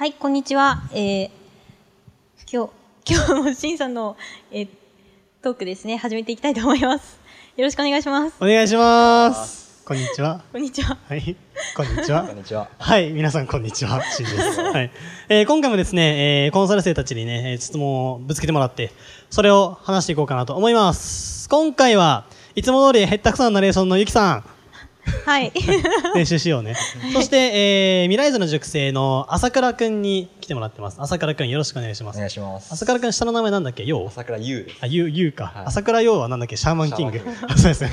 はい、こんにちは。えー、今日、今日もしんさんの、えー、トークですね、始めていきたいと思います。よろしくお願いします。お願いします。こんにちは。こんにちは。はい。こんにちは こん。にちは。はい。皆さん、こんにちは。しんです。はい。えー今回もですね、えーコンサル生たちにね、えー質問をぶつけてもらって、それを話していこうかなと思います。今回は、いつも通りへったくさんナレーションのゆきさん、はい。練習しようね。そして、えー未来図の塾生の朝倉くんに来てもらってます。朝倉くんよろしくお願いしまおす。願いします。朝倉くん下の名前なんだっけ？よう？朝倉優です。あ、ゆう、ゆうか。はい朝倉ようはなんだっけ？シャーマンキングンキン。あ そうですね。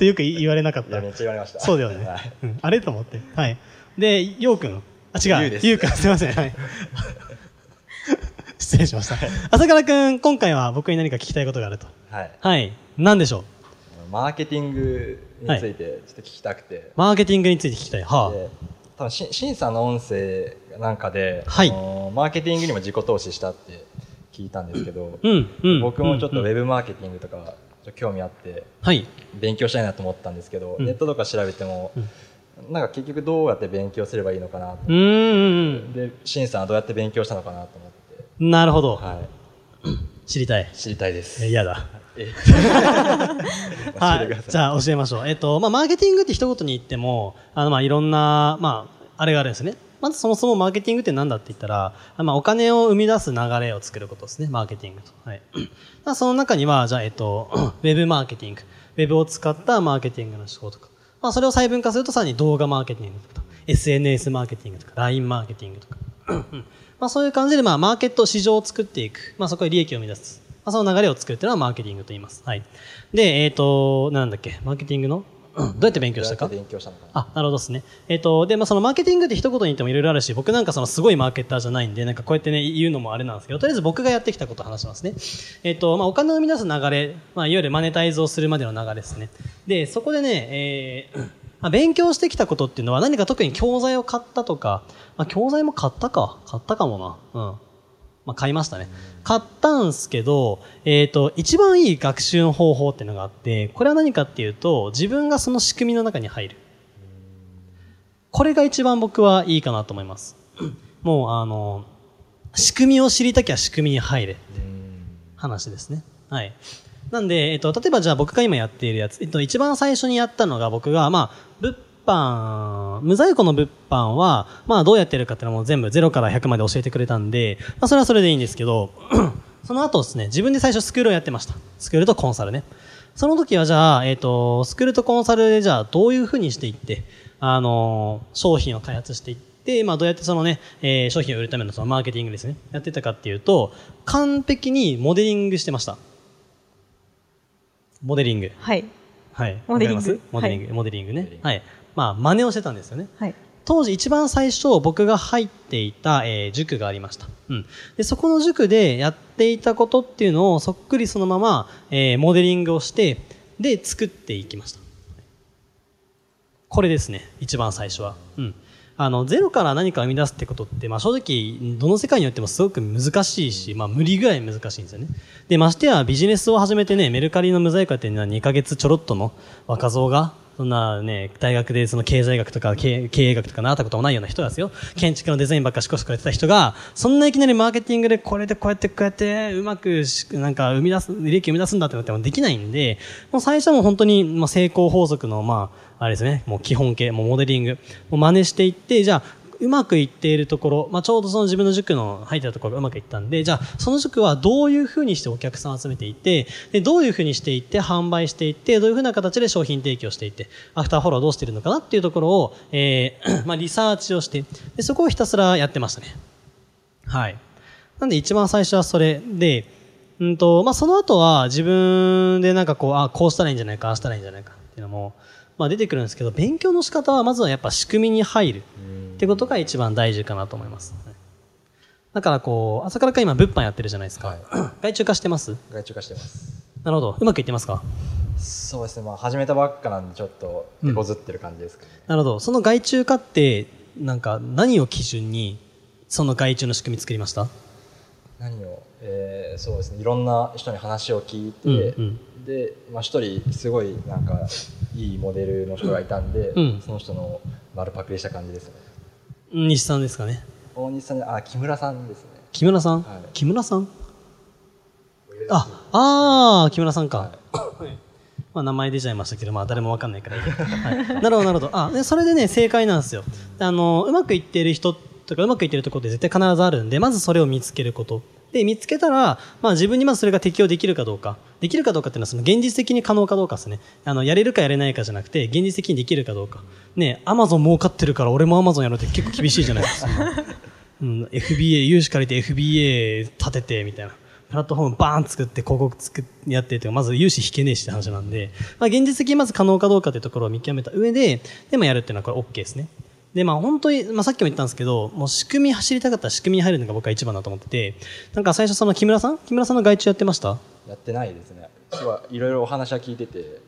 よく言われなかっいや、ため。っちゃ言われました。そうだよねはい。うん、あれと思って。はい。で、ようくん。あ、違う。ゆうですゆうくん、すいません。はい。失礼しました。朝倉くん、今回は僕に何か聞きたいことがあると。はい。はい。何でしょう？マーケティングについてちょっと聞きたくて。マーケティングについて聞きたい。はで多分し、審査の音声なんかで、はいあのマーケティングにも自己投資したって聞いたんですけど、あ。うん、うん。僕もちょっとウうんうんェブマーケティングとか興味あって、はい。勉強したいなと思ったんですけど、うんネットとか調べても、なんか結局どうやって勉強すればいいのかなとう。ーん。で、審査はどうやって勉強したのかなと思って、なるほど。はい。知りたい。知りたいです。え、嫌だ。え はい。じゃあ教えましょう。えっと、まあ、マーケティングって一言に言っても、あの、まあ、いろんな、まあ、あれがあるんですね。まずそもそもマーケティングって何だって言ったら、あまあ、お金を生み出す流れを作ることですね。マーケティングと。はい。まあその中には、じゃあ、えっと、ウェブマーケティング。ウェブを使ったマーケティングの手法とか。まあ、それを細分化するとさらに動画マーケティングとか、SNS マーケティングとか、LINE マーケティングとか。うんまあ、そういう感じで、まあ、マーケット、市場を作っていく。まあ、そこで利益を生み出す。まあ、その流れを作るっていうのはマーケティングと言います。はい。で、えっ、と、なんだっけ、マーケティングの？うんどうやって勉強したか？勉強したのかなあ、なるほどですね。えっ、と、で、まあ、そのマーケティングって一言に言ってもいろいろあるし、僕なんかそのすごいマーケッターじゃないんで、なんかこうやってね、言うのもあれなんですけど、とりあえず僕がやってきたことを話しますね。えっ、と、まあ、お金を生み出す流れ、まあ、いわゆるマネタイズをするまでの流れですね。で、そこでね、えー まあ、勉強してきたことっていうのは何か特に教材を買ったとか、まあ、教材も買ったか、買ったかもな。うん。まあ、買いましたね。買ったんすけど、えっ、と、一番いい学習の方法っていうのがあって、これは何かっていうと、自分がその仕組みの中に入る。これが一番僕はいいかなと思います。もう、あの、仕組みを知りたきゃ仕組みに入れって。話ですね。はい。なんで、えっと、例えばじゃあ僕が今やっているやつ、えっと、一番最初にやったのが僕が、まあ、物販、無在庫の物販は、まあ、どうやってるかっていうのも全部0から100まで教えてくれたんで、まあ、それはそれでいいんですけど、その後ですね、自分で最初スクールをやってました。スクールとコンサルね。その時はじゃあ、えっ、と、スクールとコンサルでじゃあどういうふうにしていって、あのー商品を開発していって、まあどうやってそのね、えー商品を売るためのそのマーケティングですね、やってたかっていうと、完璧にモデリングしてました。モデリング。はい。はい。モデリングモデリング、はモデリングねはい。まあ真似をしてたんですよね。はい。当時一番最初僕が入っていた、えー塾がありました。うん。で、そこの塾でやっていたことっていうのをそっくりそのまま、えーモデリングをして、で、作っていきました。これですね。一番最初は。うん。あの、ゼロから何か生み出すってことって、まあ正直、どの世界によってもすごく難しいし、まあ無理ぐらい難しいんですよね。で、ましてやビジネスを始めてね、メルカリの無在庫っていうのは2ヶ月ちょろっとの若造が、そんなね、大学でその経済学とか経営学とか習ったこともないような人ですよ。建築のデザインばっかしこしこやってた人が、そんないきなりマーケティングでこれでこうやってこうやってうまくなんか生み出す、利益を生み出すんだってなってもできないんで、もう最初も本当にま成功法則のまあ、あれですね、もう基本形、もうモデリング、もう真似していって、じゃあ、うまくいっているところ、まあ、ちょうどその自分の塾の入ったところがうまくいったんで、じゃあ、その塾はどういうふうにしてお客さんを集めていて、で、どういうふうにしていって、販売していって、どういうふうな形で商品提供していって、アフターフォローどうしてるのかなっていうところを、えー まあ、リサーチをして、で、そこをひたすらやってましたね。はい。なんで一番最初はそれで、うんと、まあ、その後は自分でなんかこう、あ、こうしたらいいんじゃないか、ああしたらいいんじゃないかっていうのも、まあ、出てくるんですけど、勉強の仕方はまずはやっぱ仕組みに入るってことが一番大事かなと思います。はいだからこう、朝からか今物販やってるじゃないですか。はい。外注化してます？外注化してます。なるほど。うまくいってますか？そうですね。まあ始めたばっかなんでちょっと手こずってる感じですかね、なるほど。その外注化って、なんか何を基準に、その外注の仕組み作りました？何を、えーそうですね。いろんな人に話を聞いて、うんでまあ一人すごいなんかいいモデルの人がいたんで、うん。その人の丸パクリした感じですね。うん西さんですかね。大西さんであ木村さんですね木村さん、はい木村さん？あ、あー、木村さんか。まあ名前出ちゃいましたけど、まあ誰もわかんないからいいや。はい。なるほど、なるほど。あ、で、それでね、正解なんですよ。あの、うまくいっている人とか、うまくいっているところって絶対必ずあるんで、まずそれを見つけること。で、見つけたら、まあ自分にまずそれが適用できるかどうか。できるかどうかっていうのは、その現実的に可能かどうかですね。あの、やれるかやれないかじゃなくて、現実的にできるかどうか。ね、アマゾン儲かってるから俺もアマゾンやろうって結構厳しいじゃないですか。うん、FBA、融資借りて FBA 立てて、みたいな。プラットフォームバーン作って広告作っやってて、まず融資引けねえしって話なんで、まあ現実的にまず可能かどうかというところを見極めた上で、でもやるっていうのはこれ OK ですね。で、まあ本当に、まあさっきも言ったんですけど、もう仕組み走りたかったら仕組みに入るのが僕は一番だと思ってて、なんか最初その木村さん？木村さんの外注やってました？やってないですねいいろいろお話は聞いててで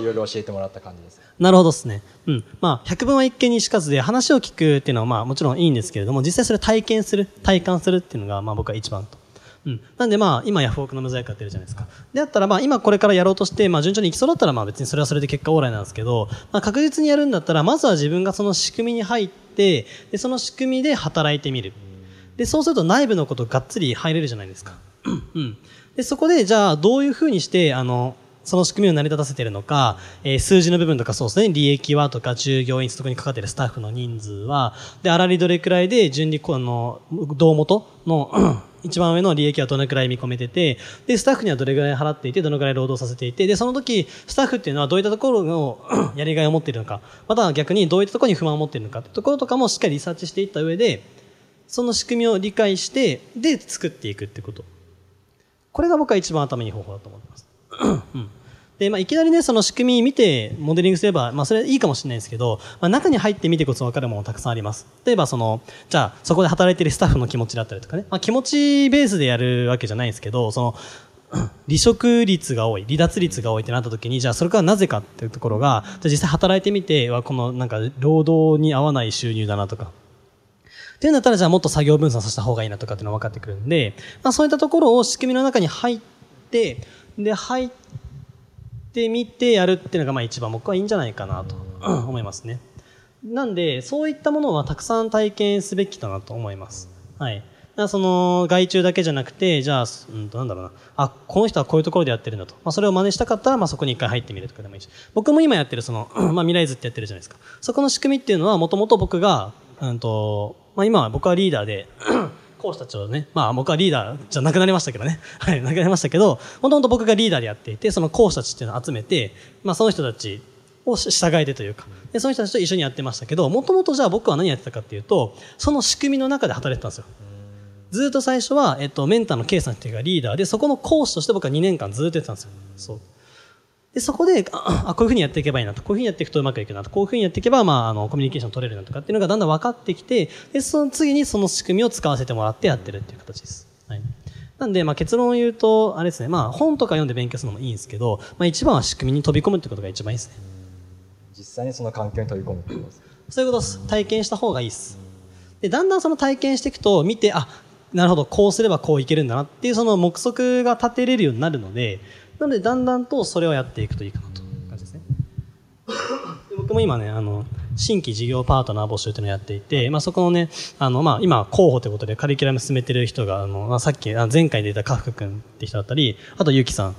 いろいろ教えてもらった感じですなるほどですね。うん。まあ、百分は一見にしかずで話を聞くっていうのはまあもちろんいいんですけれども、実際それを体験する、体感するっていうのがまあ僕は一番と。うん。なんでまあ、今ヤフオクの無罪化やってるじゃないですか。であったらまあ、今これからやろうとして、まあ順調にいきそうだったらまあ別にそれはそれで結果オーライなんですけど、まあ確実にやるんだったら、まずは自分がその仕組みに入って、で、その仕組みで働いてみる。で、そうすると内部のことがっつり入れるじゃないですか。うん。で、そこで、じゃあ、どういうふうにして、あの、その仕組みを成り立たせているのか、えー数字の部分とかそうですね、利益はとか、従業員、そこにかかっているスタッフの人数は、で、粗利どれくらいで、順利、こうあの、胴元の、一番上の利益はどのくらい見込めてて、で、スタッフにはどれくらい払っていて、どのくらい労働させていて、で、その時、スタッフっていうのはどういったところの やりがいを持っているのか、または逆にどういったところに不満を持っているのかってところとかもしっかりリサーチしていった上で、その仕組みを理解して、で、作っていくってこと。これが僕は一番頭にいい方法だと思ってます。うんで、まあ、いきなりね、その仕組み見てモデリングすれば、まあ、それはいいかもしれないですけど、まあ、中に入ってみてこそ分かるものたくさんあります。例えば、その、じゃあ、そこで働いてるスタッフの気持ちだったりとかね、まあ、気持ちベースでやるわけじゃないですけど、その、離職率が多い、離脱率が多いってなった時に、じゃあそれからなぜかっていうところが、じゃあ実際働いてみて、はこのなんか労働に合わない収入だなとか、っていうんだったら、じゃあもっと作業分散させた方がいいなとかっていうのが分かってくるんで、まあそういったところを仕組みの中に入って、で、入ってみてやるっていうのがまあ一番僕はいいんじゃないかなと 思いますね。なんで、そういったものはたくさん体験すべきだなと思います。はい。その外注だけじゃなくて、じゃあ、うんとなんだろうな。あ、この人はこういうところでやってるんだと。まあそれを真似したかったら、まあそこに一回入ってみるとかでもいいし。僕も今やってるその、まあ未来図ってやってるじゃないですか。そこの仕組みっていうのはもともと僕が、うんと、まあ今は僕はリーダーで、講師たちをね、まあ僕はリーダーじゃなくなりましたけどね。はい、なくなりましたけど、もともと僕がリーダーでやっていて、その講師たちっていうのを集めて、まあその人たちを従えてというか、でその人たちと一緒にやってましたけど、もともとじゃあ僕は何やってたかっていうと、その仕組みの中で働いてたんですよ。ずっと最初は、えっと、メンターの K さんっていうかリーダーで、そこの講師として僕は2年間ずっとやってたんですよ。そう。で、そこで、あ、あこういうふうにやっていけばいいなと、こういうふうにやっていくとうまくいくなと、こういうふうにやっていけば、まあ、あの、コミュニケーション取れるなとかっていうのがだんだん分かってきて、で、その次にその仕組みを使わせてもらってやってるっていう形です。はい。なんで、まあ、結論を言うと、あれですね、まあ、本とか読んで勉強するのもいいんですけど、まあ、一番は仕組みに飛び込むってことが一番いいですね。実際にその環境に飛び込むってことですそういうことです。体験した方がいいです。で、だんだんその体験していくと、見て、あ、なるほど、こうすればこういけるんだなっていうその目測が立てれるようになるので、なので、だんだんとそれをやっていくといいかなという感じですね。で僕も今ね、あの、新規事業パートナー募集というのをやっていて、まあ、そこのね、あの、まあ、今、候補ということでカリキュラム進めてる人が、あの、まあ、さっき、あ前回出たカフク君って人だったり、あと、ゆきさん、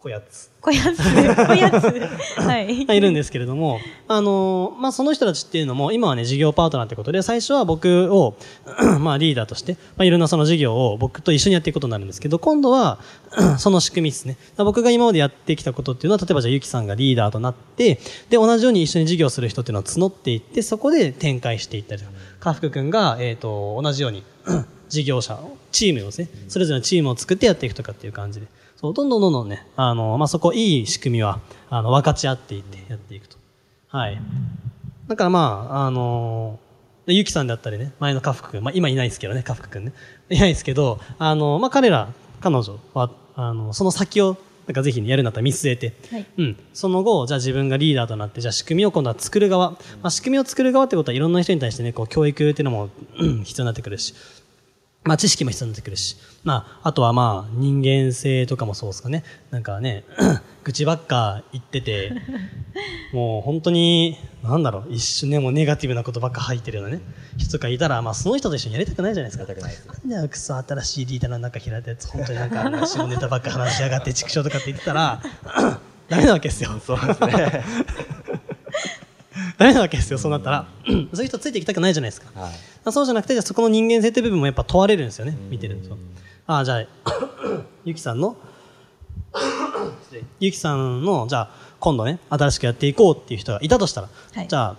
こやつ。こやつ、こやつ。はい。が いるんですけれども、あのまあ、その人たちっていうのも、今はね、事業パートナーってことで、最初は僕を、まあ、リーダーとして、まあ、いろんなその事業を僕と一緒にやっていくことになるんですけど、今度は、その仕組みですね。僕が今までやってきたことっていうのは、例えばじゃあ、ゆきさんがリーダーとなって、で、同じように一緒に事業する人っていうのを募っていって、そこで展開していったりとか、かふくくんが、えっ、と、同じように、事業者を、チームをですね、それぞれのチームを作ってやっていくとかっていう感じで、そう、どんどんどんどんね、あの、まあ、そこ、いい仕組みは、あの、分かち合っていってやっていくと。はい。だからまあ、あのでゆきさんだったりね、前の家福くん、まあ今いないですけどね、家福くんね。いないですけど、あの、まあ彼ら、彼女は、あの、その先を、なんかぜひね、やるんだったら見据えて、はいうん。その後、じゃあ自分がリーダーとなって、じゃあ仕組みを今度は作る側。まあ仕組みを作る側ってことはいろんな人に対してね、こう教育っていうのも、うん必要になってくるし、まあ知識も必要になってくるし、まあ、あとはまあ人間性とかもそうですかね。なんかね、愚痴ばっか言ってて、もう本当に、なんだろう、一瞬ね、もうネガティブなことばっか入ってるようなね、人とかいたら、まあその人と一緒にやりたくないじゃないですか。なんだよ、クソ新しいリーダーの中開いたやつ、本当になんか、下ネタばっか話しやがって、畜生とかって言ってたら、ダメなわけですよ。そうですねダメなわけですよ、そうなったら。そういう人ついていきたくないじゃないですか。はいそうじゃなくて、じゃあそこの人間性って部分もやっぱ問われるんですよね、見てると。ああ、じゃあ、ゆきさんの、ゆきさんの、じゃあ、今度ね、新しくやっていこうっていう人がいたとしたら、はいじゃあ、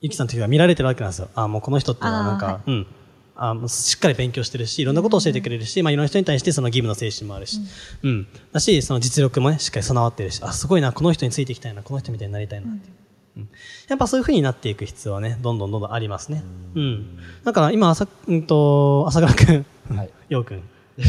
ゆきさんという人が見られてるわけなんですよ。ああ、もうこの人っていうのはなんか、はいうん。あもうしっかり勉強してるし、いろんなことを教えてくれるし、まあ、いろんな人に対してその義務の精神もあるし、うん。だし、その実力もね、しっかり備わってるし、あ、すごいな、この人についていきたいな、この人みたいになりたいなっていう。うんやっぱそういう風になっていく必要はね、どんどんどんどんありますね。うん。だから今、朝、うんと、朝倉くん、はい。ようくん、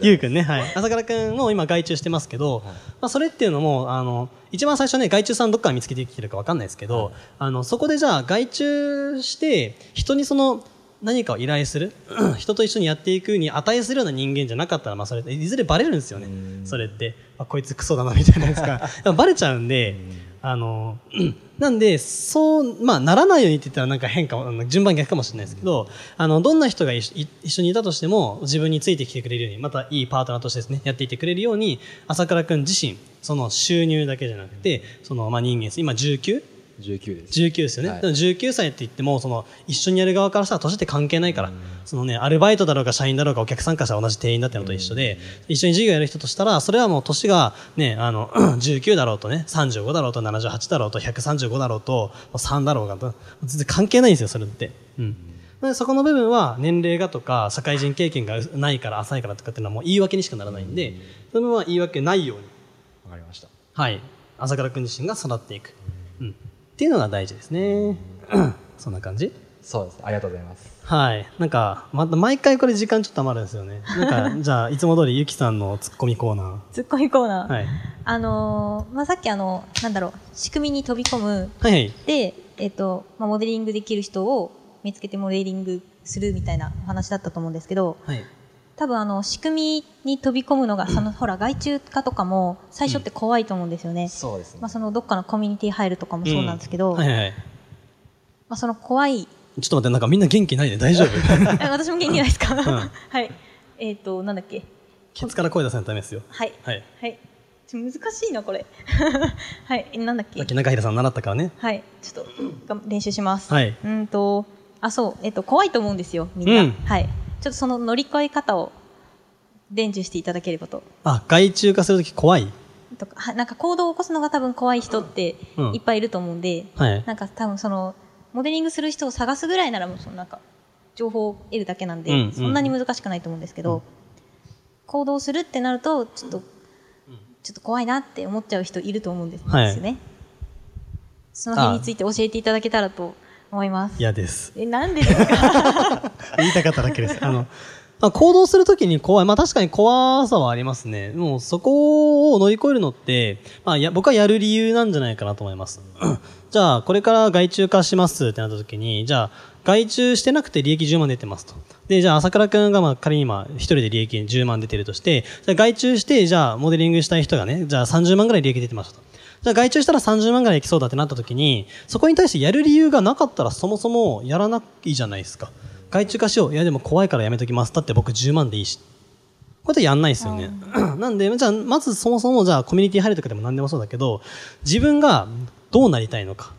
ゆう くんね、はい。朝倉くんも今外注してますけど、まあそれっていうのも、あの、一番最初ね、外注さんどっから見つけてきてるかわかんないですけど、あの、そこでじゃあ外注して、人にその、何かを依頼する 人と一緒にやっていくに値するような人間じゃなかったら、まあそれ、いずれバレるんですよね。それって。あ、こいつクソだな、みたいな。でもバレちゃうんで、あの、なんで、そう、まあ、ならないようにって言ったらなんか変かも、あの順番逆かもしれないですけど、あの、どんな人が一緒い一緒にいたとしても、自分についてきてくれるように、またいいパートナーとしてですね、やっていってくれるように、朝倉くん自身、その収入だけじゃなくて、その、まあ、人間性、今 19? 19です19ですよね。はいでも19歳って言っても、その、一緒にやる側からしたら年って関係ないから、そのね、アルバイトだろうが社員だろうがお客さんからしたら同じ店員だってのと一緒で、一緒に授業やる人としたら、それはもう年がね、あの、19だろうとね、35だろうと78だろうと135だろうと、もう3だろうが、全然関係ないんですよ、それって。うん。でそこの部分は年齢がとか社会人経験がないから浅いからとかっていうのはもう言い訳にしかならないんで、その部分は言い訳ないようにわかりましたはい。朝倉くん自身が育っていく。うん。っていうのが大事ですね。そんな感じ？そうですありがとうございますはい。なんか、また毎回これ時間ちょっと余るんですよね。なんか、じゃあ、いつも通りゆきさんのツッコミコーナツッコミコーナー。ー。はい。あのーまあ、さっきあの、なんだろう、仕組みに飛び込む。はいはい。で、えっ、と、まあ、モデリングできる人を見つけてモデリングするみたいなお話だったと思うんですけど、はい。多分あの、仕組みに飛び込むのが、その、ほら、外注化とかも最初って怖いと思うんですよね。そうですねまあ、その、どっかのコミュニティ入るとかもそうなんですけど、うんはいはいはい。まあ、その怖い、ちょっと待って、なんかみんな元気ないで大丈夫？え私も元気ないですか、ん はい。えっ、と、なんだっけ？ケツから声出さないとダメですよ。はい。はい。はい。難しいな、これ。はい。えなんだっけ？さっき中平さん習ったからね。はい。ちょっと、が練習します。はいうんと、あ、そう。えっ、と、怖いと思うんですよ、みんな。うんはい。ちょっとその乗り越え方を伝授していただければと。あ、外注化するとき怖い？とか、はなんか行動を起こすのが多分怖い人ってうんいっぱいいると思うんで、はい。なんか多分その、モデリングする人を探すぐらいならもうそのなんか、情報を得るだけなんで、うんうんそんなに難しくないと思うんですけど、行動するってなると、ちょっと、ちょっと怖いなって思っちゃう人いると思うんです,、はいよね。その辺について教えていただけたらと思います。嫌です。え、なんでですか？言いたかっただけです。あの、まあ、行動するときに怖い。まあ確かに怖さはありますね。もうそこを乗り越えるのって、まあや僕はやる理由なんじゃないかなと思います。じゃあ、これから外注化しますってなったときに、じゃあ、外注してなくて利益10万出てますと。で、じゃあ、朝倉くんがまあ仮に今、一人で利益10万出てるとして、じゃあ外注して、じゃあ、モデリングしたい人がね、じゃあ30万ぐらい利益出てますと。じゃあ外注したら30万ぐらいいきそうだってなった時に、そこに対してやる理由がなかったらそもそもやらないじゃないですか。外注化しよう。いやでも怖いからやめときます。だって僕10万でいいし。こうやってやんないですよね。なんで、じゃあ、まずそもそもじゃあコミュニティ入るとかでも何でもそうだけど、自分がどうなりたいのか。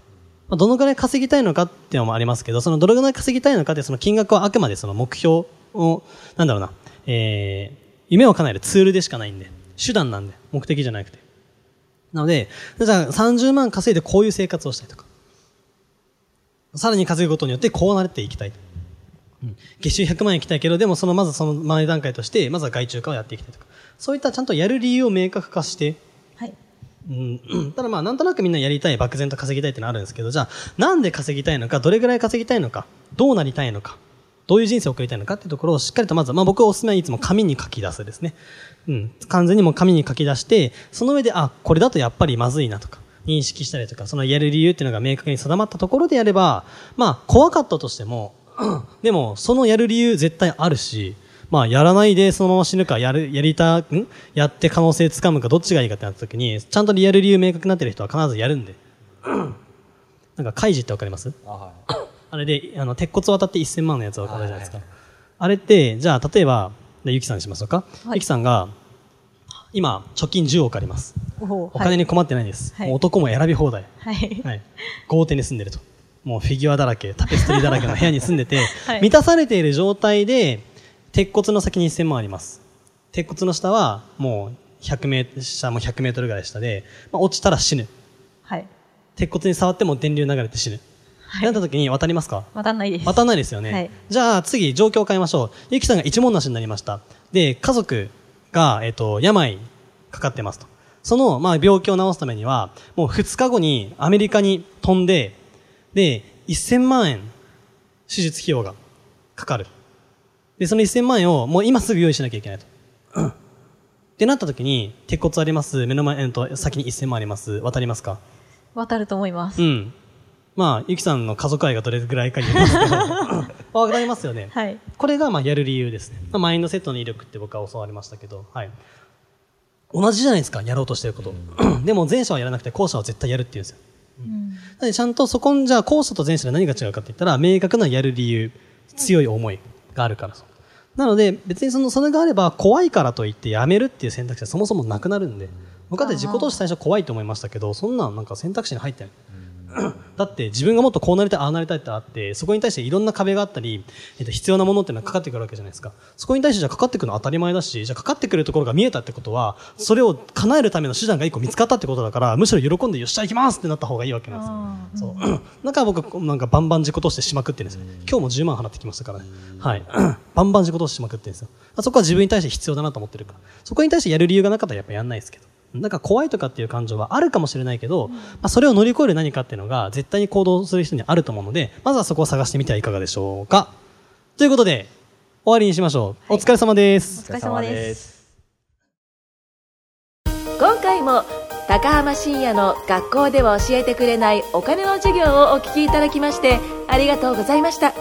まあどのぐらい稼ぎたいのかっていうのもありますけど、そのどれぐらい稼ぎたいのかってその金額はあくまでその目標を、なんだろうな、えー、夢を叶えるツールでしかないんで、手段なんで、目的じゃなくて。なので、じゃあ30万稼いでこういう生活をしたいとか、さらに稼ぐことによってこうなっていきたい月収100万円いきたいけど、でもそのまずその前段階として、まずは外注化をやっていきたいとか、そういったちゃんとやる理由を明確化して、はい。うん、ただまあ、なんとなくみんなやりたい、漠然と稼ぎたいってのあるんですけど、じゃあ、なんで稼ぎたいのか、どれぐらい稼ぎたいのか、どうなりたいのか、どういう人生を送りたいのかっていうところをしっかりとまず、まあ僕おすすめはいつも紙に書き出すですね。うん。完全にもう紙に書き出して、その上で、あ、これだとやっぱりまずいなとか、認識したりとか、そのやる理由っていうのが明確に定まったところでやれば、まあ怖かったとしても、でもそのやる理由絶対あるし、まあやらないでそのまま死ぬか、やる、やりた、ん？やって可能性つかむかどっちがいいかってなった時に、ちゃんとリアル理由明確になってる人は必ずやるんで。なんか、カイジってわかります？あはいあれで、あの、鉄骨渡って1000万のやつわかるじゃないですか。あれって、じゃあ、例えば、でゆきさんにしましょうか。はいゆきさんが、今、貯金10億あります。おお金に困ってないです。はい男も選び放題。はい。はい。豪邸に住んでると。もうフィギュアだらけ、タペストリーだらけの部屋に住んでて、はい満たされている状態で、鉄骨の先に1000万あります。鉄骨の下は、もう100メートル、下も100メートルぐらい下で、まあ、落ちたら死ぬ。はい。鉄骨に触っても電流流れて死ぬ。はいなった時に渡りますか？渡んないです。渡んないですよね。はいじゃあ次、状況を変えましょう。ゆきさんが一文なしになりました。で、家族が、えっ、と、病かかってますと。その、まあ、病気を治すためには、もう2日後にアメリカに飛んで、で、1000万円、手術費用がかかる。で、その1000万円をもう今すぐ用意しなきゃいけないと。ってなった時に、鉄骨あります、目の前、えっと、先に1000万あります、渡りますか？渡ると思います。うん。まあ、ゆきさんの家族愛がどれぐらいかによりますけど、わかりますよね。はい。これが、まあ、やる理由ですね。まあ、マインドセットの威力って僕は教わりましたけど、はい。同じじゃないですか、やろうとしてること。でも、前者はやらなくて、後者は絶対やるっていうんですよ。うん。なので、ちゃんとそこん、じゃあ、後者と前者で何が違うかって言ったら、明確なやる理由、強い思いがあるから。なので、別にその、それがあれば、怖いからといってやめるっていう選択肢はそもそもなくなるんで、僕だって自己投資最初怖いと思いましたけど、そんなんなんか選択肢に入ってない。だって自分がもっとこうなりたい、ああなりたいってあって、そこに対していろんな壁があったり、えっと、必要なものっていうのはかかってくるわけじゃないですか。そこに対してじゃあかかってくるのは当たり前だし、じゃあかかってくるところが見えたってことは、それを叶えるための手段が一個見つかったってことだから、むしろ喜んでよっしゃ行きますってなった方がいいわけなんですよ。そう。だから僕、なんかバンバン自己投資しまくってるんですよ。今日も10万払ってきましたからね。はい。バンバン自己投資しまくってるんですよ。そこは自分に対して必要だなと思ってるから。そこに対してやる理由がなかったらやっぱやんないですけど。だから怖いとかっていう感情はあるかもしれないけど、まあ、それを乗り越える何かっていうのが絶対に行動する人にあると思うので、まずはそこを探してみてはいかがでしょうか。ということで、終わりにしましょう。お疲れ様です。お疲れ様です。今回も高浜深也の学校では教えてくれないお金の授業をお聞きいただきましてありがとうございました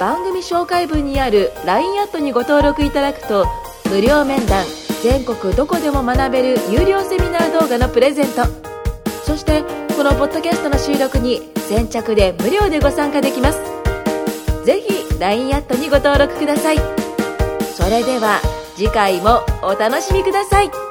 番組紹介文にある LINE アットにご登録いただくと無料面談全国どこでも学べる有料セミナー動画のプレゼント。そしてこのポッドキャストの収録に先着で無料でご参加できます。ぜひ LINE アットにご登録ください。それでは次回もお楽しみください。